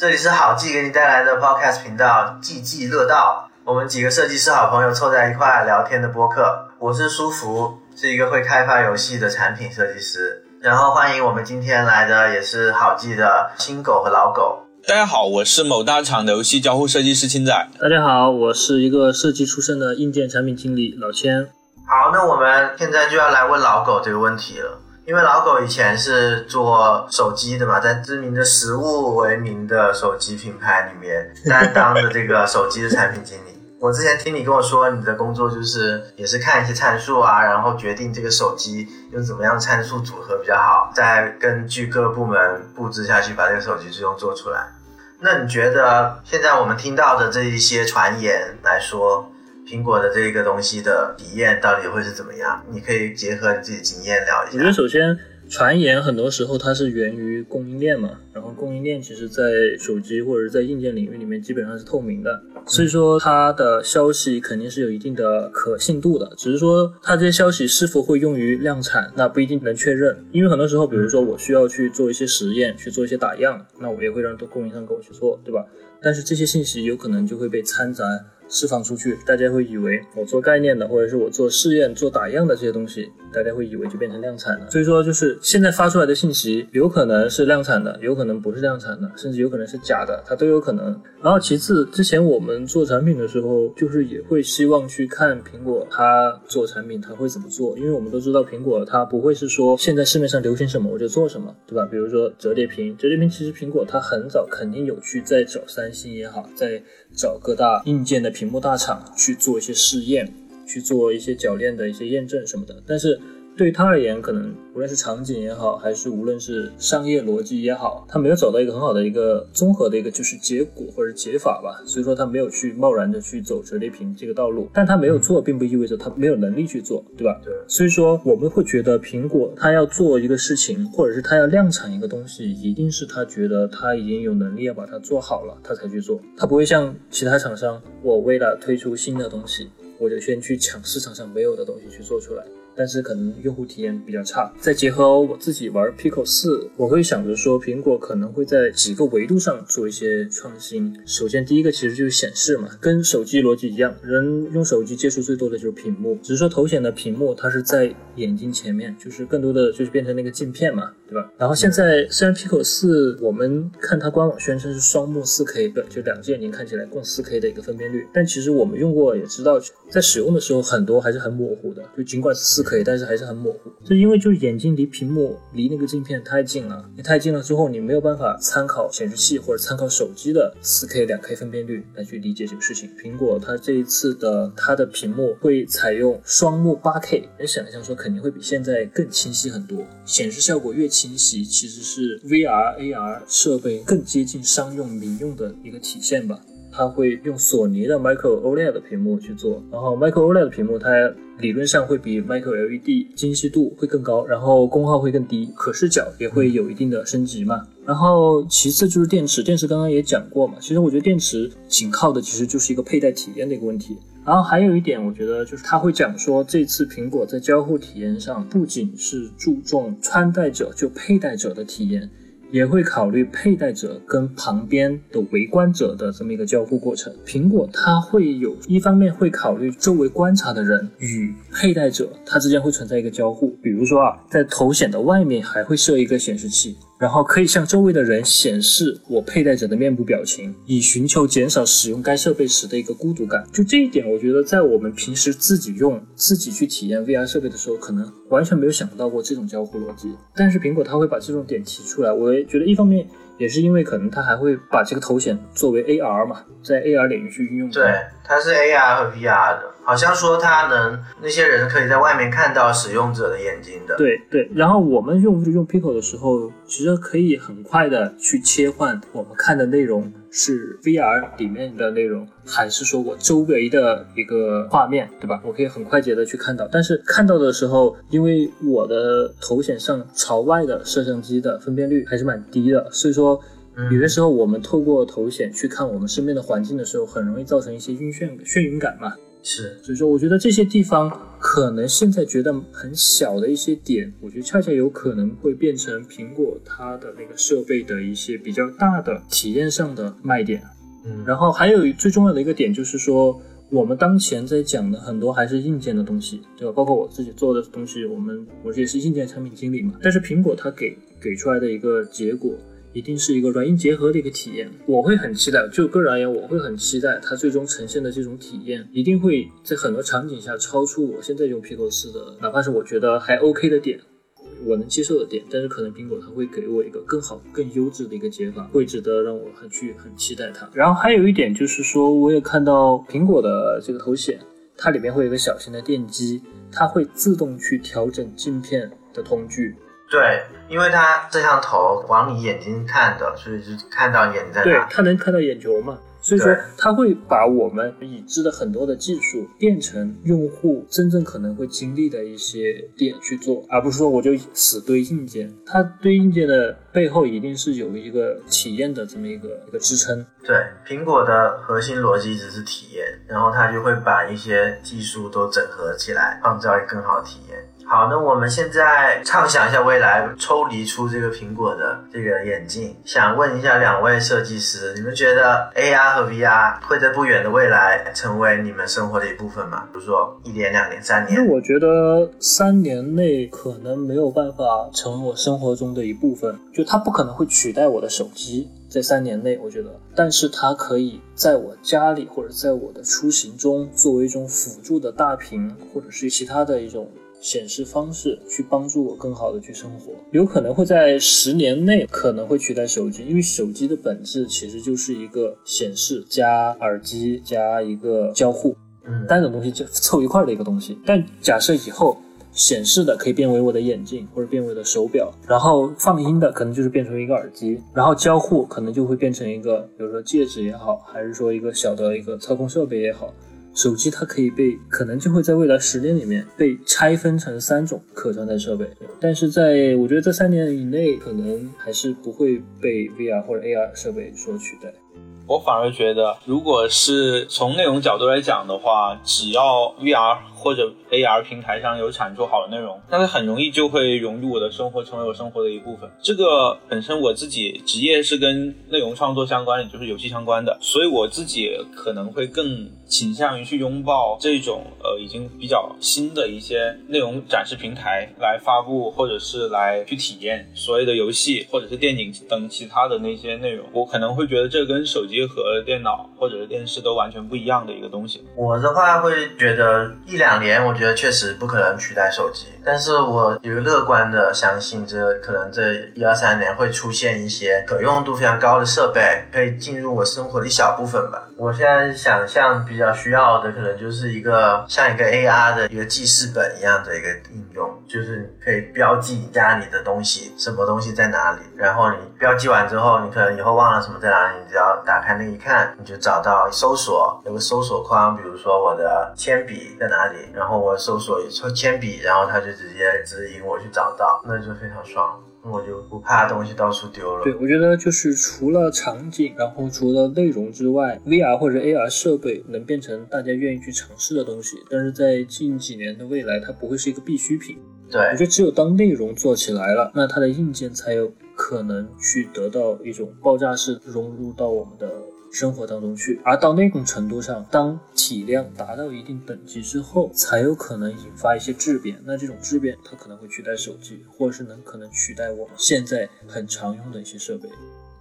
这里是好记给你带来的 Podcast 频道《记记乐道》，我们几个设计师好朋友凑在一块聊天的播客。我是舒服，是一个会开发游戏的产品设计师。然后欢迎我们今天来的也是好记的新狗和老狗。大家好，我是某大厂的游戏交互设计师青仔。大家好，我是一个设计出身的硬件产品经理老千。好，那我们现在就要来问老狗这个问题了。因为老狗以前是做手机的嘛，在知名的食物为名的手机品牌里面担当的这个手机的产品经理。我之前听你跟我说，你的工作就是也是看一些参数啊，然后决定这个手机用怎么样参数组合比较好，再根据各部门布置下去，把这个手机最终做出来。那你觉得现在我们听到的这一些传言来说？苹果的这个东西的体验到底会是怎么样？你可以结合你自己经验聊一下。我觉得首先传言很多时候它是源于供应链嘛，然后供应链其实在手机或者是在硬件领域里面基本上是透明的，所以说它的消息肯定是有一定的可信度的。只是说它这些消息是否会用于量产，那不一定能确认。因为很多时候，比如说我需要去做一些实验，去做一些打样，那我也会让供应商给我去做，对吧？但是这些信息有可能就会被掺杂。释放出去，大家会以为我做概念的，或者是我做试验、做打样的这些东西，大家会以为就变成量产了。所以说，就是现在发出来的信息，有可能是量产的，有可能不是量产的，甚至有可能是假的，它都有可能。然后其次，之前我们做产品的时候，就是也会希望去看苹果它做产品它会怎么做，因为我们都知道苹果它不会是说现在市面上流行什么我就做什么，对吧？比如说折叠屏，折叠屏其实苹果它很早肯定有去在找三星也好，在找各大硬件的屏幕大厂去做一些试验，去做一些铰链的一些验证什么的，但是。对于他而言，可能无论是场景也好，还是无论是商业逻辑也好，他没有找到一个很好的一个综合的一个就是结果或者解法吧，所以说他没有去贸然的去走折叠屏这个道路。但他没有做，并不意味着他没有能力去做，对吧？对。所以说我们会觉得苹果他要做一个事情，或者是他要量产一个东西，一定是他觉得他已经有能力要把它做好了，他才去做。他不会像其他厂商，我为了推出新的东西，我就先去抢市场上没有的东西去做出来。但是可能用户体验比较差，再结合我自己玩 Pico 四，我会想着说，苹果可能会在几个维度上做一些创新。首先，第一个其实就是显示嘛，跟手机逻辑一样，人用手机接触最多的就是屏幕，只是说头显的屏幕它是在眼睛前面，就是更多的就是变成那个镜片嘛，对吧？然后现在虽然 Pico 四我们看它官网宣称是双目 4K 的，就两只眼睛看起来共 4K 的一个分辨率，但其实我们用过也知道，在使用的时候很多还是很模糊的，就尽管是 4K。但是还是很模糊，就因为就是眼睛离屏幕离那个镜片太近了，你太近了之后，你没有办法参考显示器或者参考手机的四 K、两 K 分辨率来去理解这个事情。苹果它这一次的它的屏幕会采用双目八 K，能想象说肯定会比现在更清晰很多，显示效果越清清晰，其实是 VR、AR 设备更接近商用民用的一个体现吧。它会用索尼的 Micro OLED 的屏幕去做，然后 Micro OLED 的屏幕它理论上会比 Micro LED 精细度会更高，然后功耗会更低，可视角也会有一定的升级嘛。然后其次就是电池，电池刚刚也讲过嘛，其实我觉得电池仅靠的其实就是一个佩戴体验的一个问题。然后还有一点，我觉得就是他会讲说，这次苹果在交互体验上不仅是注重穿戴者就佩戴者的体验。也会考虑佩戴者跟旁边的围观者的这么一个交互过程。苹果它会有一方面会考虑周围观察的人与佩戴者它之间会存在一个交互，比如说啊，在头显的外面还会设一个显示器。然后可以向周围的人显示我佩戴者的面部表情，以寻求减少使用该设备时的一个孤独感。就这一点，我觉得在我们平时自己用、自己去体验 VR 设备的时候，可能完全没有想到过这种交互逻辑。但是苹果它会把这种点提出来，我也觉得一方面也是因为可能它还会把这个头显作为 AR 嘛，在 AR 领域去运用。对，它是 AR 和 VR 的。好像说它能那些人可以在外面看到使用者的眼睛的。对对，然后我们用用 Pico 的时候，其实可以很快的去切换我们看的内容是 VR 里面的内容，还是说我周围的一个画面，对吧？我可以很快捷的去看到。但是看到的时候，因为我的头显上朝外的摄像机的分辨率还是蛮低的，所以说有的时候我们透过头显去看我们身边的环境的时候，很容易造成一些晕眩眩晕感嘛。是，所以说，我觉得这些地方可能现在觉得很小的一些点，我觉得恰恰有可能会变成苹果它的那个设备的一些比较大的体验上的卖点。嗯，然后还有最重要的一个点就是说，我们当前在讲的很多还是硬件的东西，对吧？包括我自己做的东西，我们我也是硬件产品经理嘛。但是苹果它给给出来的一个结果。一定是一个软硬结合的一个体验，我会很期待。就个人而言，我会很期待它最终呈现的这种体验，一定会在很多场景下超出我现在用 Pico 四的，哪怕是我觉得还 OK 的点，我能接受的点。但是可能苹果它会给我一个更好、更优质的一个解法，会值得让我很去很期待它。然后还有一点就是说，我也看到苹果的这个头显，它里面会有一个小型的电机，它会自动去调整镜片的瞳距。对，因为它摄像头往你眼睛看的，所以就看到眼在对哪。，它能看到眼球嘛？所以说对，它会把我们已知的很多的技术变成用户真正可能会经历的一些点去做，而不是说我就死堆硬件。它堆硬件的背后一定是有一个体验的这么一个一个支撑。对，苹果的核心逻辑只是体验，然后它就会把一些技术都整合起来，创造一个更好的体验。好，那我们现在畅想一下未来，抽离出这个苹果的这个眼镜，想问一下两位设计师，你们觉得 AR 和 VR 会在不远的未来成为你们生活的一部分吗？比如说一年、两年、三年？因为我觉得三年内可能没有办法成为我生活中的一部分，就它不可能会取代我的手机。在三年内，我觉得，但是它可以在我家里或者在我的出行中作为一种辅助的大屏，或者是其他的一种显示方式，去帮助我更好的去生活。有可能会在十年内可能会取代手机，因为手机的本质其实就是一个显示加耳机加一个交互。嗯，单种东西就凑一块儿的一个东西。但假设以后显示的可以变为我的眼镜或者变为我的手表，然后放音的可能就是变成一个耳机，然后交互可能就会变成一个，比如说戒指也好，还是说一个小的一个操控设备也好。手机它可以被，可能就会在未来十年里面被拆分成三种可穿戴设备，但是在我觉得这三年以内，可能还是不会被 VR 或者 AR 设备所取代。我反而觉得，如果是从内容角度来讲的话，只要 VR 或者 AR 平台上有产出好的内容，那它很容易就会融入我的生活，成为我生活的一部分。这个本身我自己职业是跟内容创作相关，的就是游戏相关的，所以我自己可能会更倾向于去拥抱这种呃已经比较新的一些内容展示平台来发布，或者是来去体验所谓的游戏或者是电影等其他的那些内容。我可能会觉得这跟手机和电脑或者是电视都完全不一样的一个东西。我的话会觉得一两两年，我觉得确实不可能取代手机，但是我有乐观的相信，这可能这一二三年会出现一些可用度非常高的设备，可以进入我生活的一小部分吧。我现在想象比较需要的，可能就是一个像一个 AR 的一个记事本一样的一个应用，就是可以标记你家里的东西，什么东西在哪里，然后你标记完之后，你可能以后忘了什么在哪里，你只要打开那一看，你就找到搜索有个搜索框，比如说我的铅笔在哪里，然后我搜索铅笔，然后它就直接指引我去找到，那就非常爽。我就不怕东西到处丢了。对，我觉得就是除了场景，然后除了内容之外，VR 或者 AR 设备能变成大家愿意去尝试的东西，但是在近几年的未来，它不会是一个必需品。对我觉得只有当内容做起来了，那它的硬件才有可能去得到一种爆炸式融入到我们的生活当中去。而到那种程度上，当体量达到一定等级之后，才有可能引发一些质变。那这种质变，它可能会取代手机，或者是能可能取代我们现在很常用的一些设备。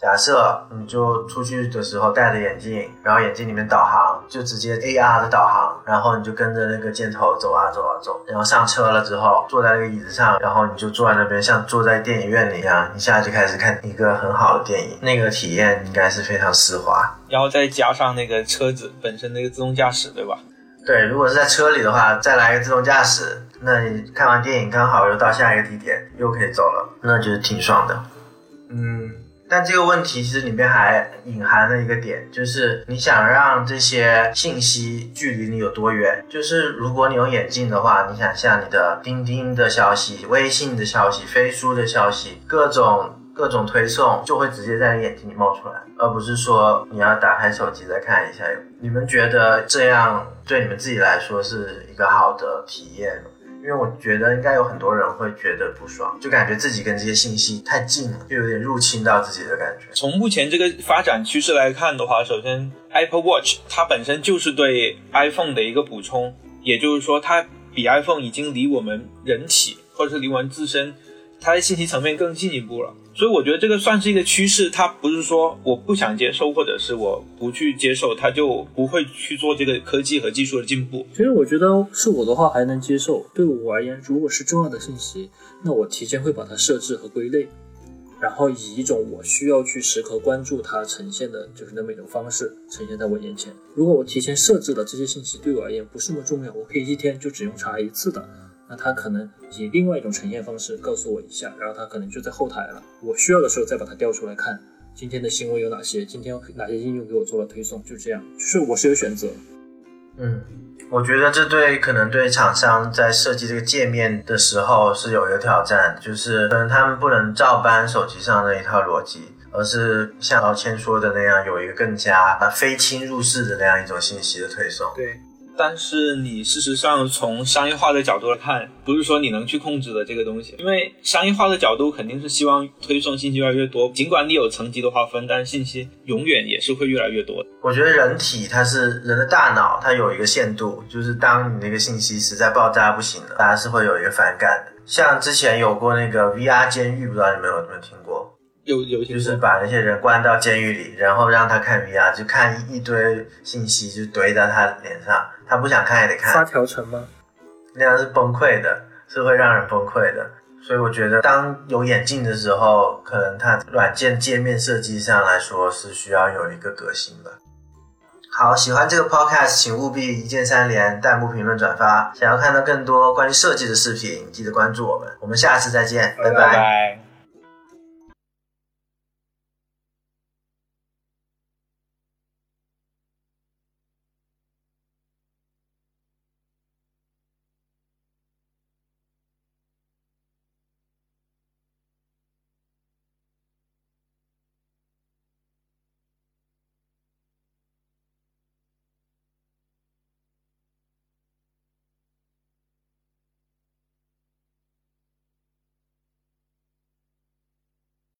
假设你就出去的时候戴着眼镜，然后眼镜里面导航，就直接 AR 的导航，然后你就跟着那个箭头走啊走啊走，然后上车了之后坐在那个椅子上，然后你就坐在那边像坐在电影院里一样，一下就开始看一个很好的电影，那个体验应该是非常丝滑。然后再加上那个车子本身那个自动驾驶，对吧？对，如果是在车里的话，再来一个自动驾驶，那你看完电影刚好又到下一个地点，又可以走了，那就是挺爽的。嗯，但这个问题其实里面还隐含了一个点，就是你想让这些信息距离你有多远？就是如果你用眼镜的话，你想像你的钉钉的消息、微信的消息、飞书的消息，各种。各种推送就会直接在你眼睛里冒出来，而不是说你要打开手机再看一下。你们觉得这样对你们自己来说是一个好的体验吗？因为我觉得应该有很多人会觉得不爽，就感觉自己跟这些信息太近了，就有点入侵到自己的感觉。从目前这个发展趋势来看的话，首先 Apple Watch 它本身就是对 iPhone 的一个补充，也就是说它比 iPhone 已经离我们人体或者是离我们自身。它的信息层面更进一步了，所以我觉得这个算是一个趋势。它不是说我不想接受，或者是我不去接受，它就不会去做这个科技和技术的进步。其实我觉得是我的话还能接受。对我而言，如果是重要的信息，那我提前会把它设置和归类，然后以一种我需要去时刻关注它呈现的就是那么一种方式呈现在我眼前。如果我提前设置了这些信息对我而言不是那么重要，我可以一天就只用查一次的。那他可能以另外一种呈现方式告诉我一下，然后他可能就在后台了。我需要的时候再把它调出来看，今天的新闻有哪些？今天哪些应用给我做了推送？就这样，就是我是有选择。嗯，我觉得这对可能对厂商在设计这个界面的时候是有一个挑战，就是可能他们不能照搬手机上的一套逻辑，而是像老千说的那样，有一个更加非侵入式的那样一种信息的推送。对。但是你事实上从商业化的角度来看，不是说你能去控制的这个东西，因为商业化的角度肯定是希望推送信息越来越多。尽管你有层级的划分，但信息永远也是会越来越多。我觉得人体它是人的大脑，它有一个限度，就是当你那个信息实在爆炸不行了，大家是会有一个反感的。像之前有过那个 VR 监狱，不知道你们有没有听过？有有，就是把那些人关到监狱里，然后让他看 VR，就看一堆信息就堆在他脸上。他不想看也得看，发条程吗？那样是崩溃的，是会让人崩溃的。所以我觉得，当有眼镜的时候，可能它软件界面设计上来说是需要有一个革新吧。好，喜欢这个 podcast，请务必一键三连、弹幕评论、转发。想要看到更多关于设计的视频，记得关注我们。我们下次再见，拜拜。